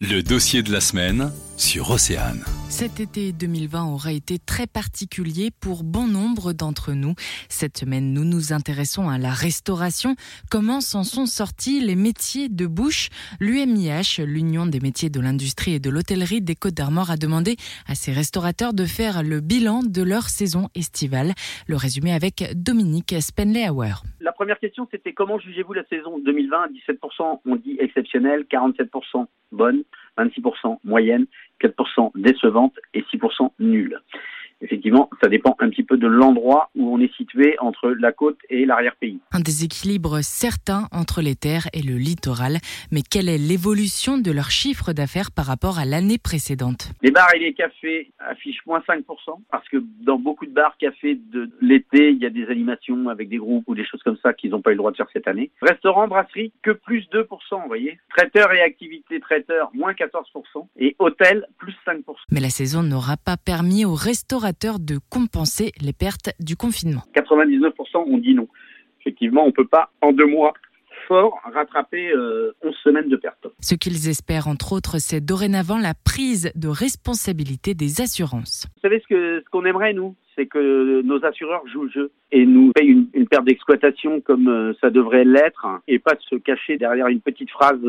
Le dossier de la semaine sur Océane. Cet été 2020 aura été très particulier pour bon nombre d'entre nous. Cette semaine, nous nous intéressons à la restauration. Comment s'en sont sortis les métiers de bouche? L'UMIH, l'Union des métiers de l'industrie et de l'hôtellerie des Côtes d'Armor, a demandé à ses restaurateurs de faire le bilan de leur saison estivale. Le résumé avec Dominique Spenley-Auer. La première question, c'était comment jugez-vous la saison 2020 17% on dit exceptionnelle, 47% bonne, 26% moyenne, 4% décevante et 6% nulle effectivement, ça dépend un petit peu de l'endroit où on est situé entre la côte et l'arrière-pays. Un déséquilibre certain entre les terres et le littoral. Mais quelle est l'évolution de leur chiffre d'affaires par rapport à l'année précédente? Les bars et les cafés affichent moins 5% parce que dans beaucoup de bars, cafés de l'été, il y a des animations avec des groupes ou des choses comme ça qu'ils n'ont pas eu le droit de faire cette année. Restaurant, brasserie, que plus 2%, vous voyez. Traiteur et activité traiteur, moins 14%. Et hôtel, plus 5%. Mais la saison n'aura pas permis aux restaurants de compenser les pertes du confinement. 99% ont dit non. Effectivement, on ne peut pas en deux mois fort rattraper 11 euh, semaines de pertes. Ce qu'ils espèrent, entre autres, c'est dorénavant la prise de responsabilité des assurances. Vous savez ce qu'on ce aimerait, nous? C'est que nos assureurs jouent le jeu et nous payent une, une perte d'exploitation comme euh, ça devrait l'être et pas de se cacher derrière une petite phrase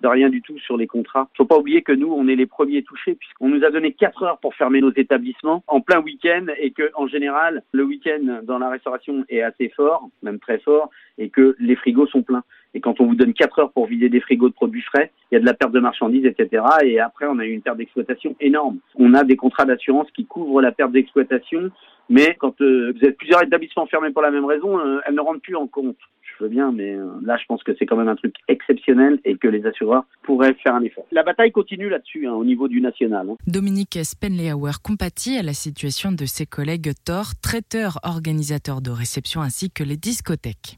de rien du tout sur les contrats. Faut pas oublier que nous, on est les premiers touchés puisqu'on nous a donné 4 heures pour fermer nos établissements en plein week-end et que en général, le week-end dans la restauration est assez fort, même très fort, et que les frigos sont pleins. Et quand on vous donne 4 heures pour vider des frigos de produits frais, il y a de la perte de marchandises, etc. Et après, on a eu une perte d'exploitation énorme. On a des contrats d'assurance qui couvrent la perte d'exploitation mais quand euh, vous êtes plusieurs établissements fermés pour la même raison, euh, elles ne rentrent plus en compte. Je veux bien, mais euh, là, je pense que c'est quand même un truc exceptionnel et que les assureurs pourraient faire un effort. La bataille continue là-dessus, hein, au niveau du national. Hein. Dominique Spenleyauer compatit à la situation de ses collègues Thor, traiteurs, organisateurs de réception ainsi que les discothèques.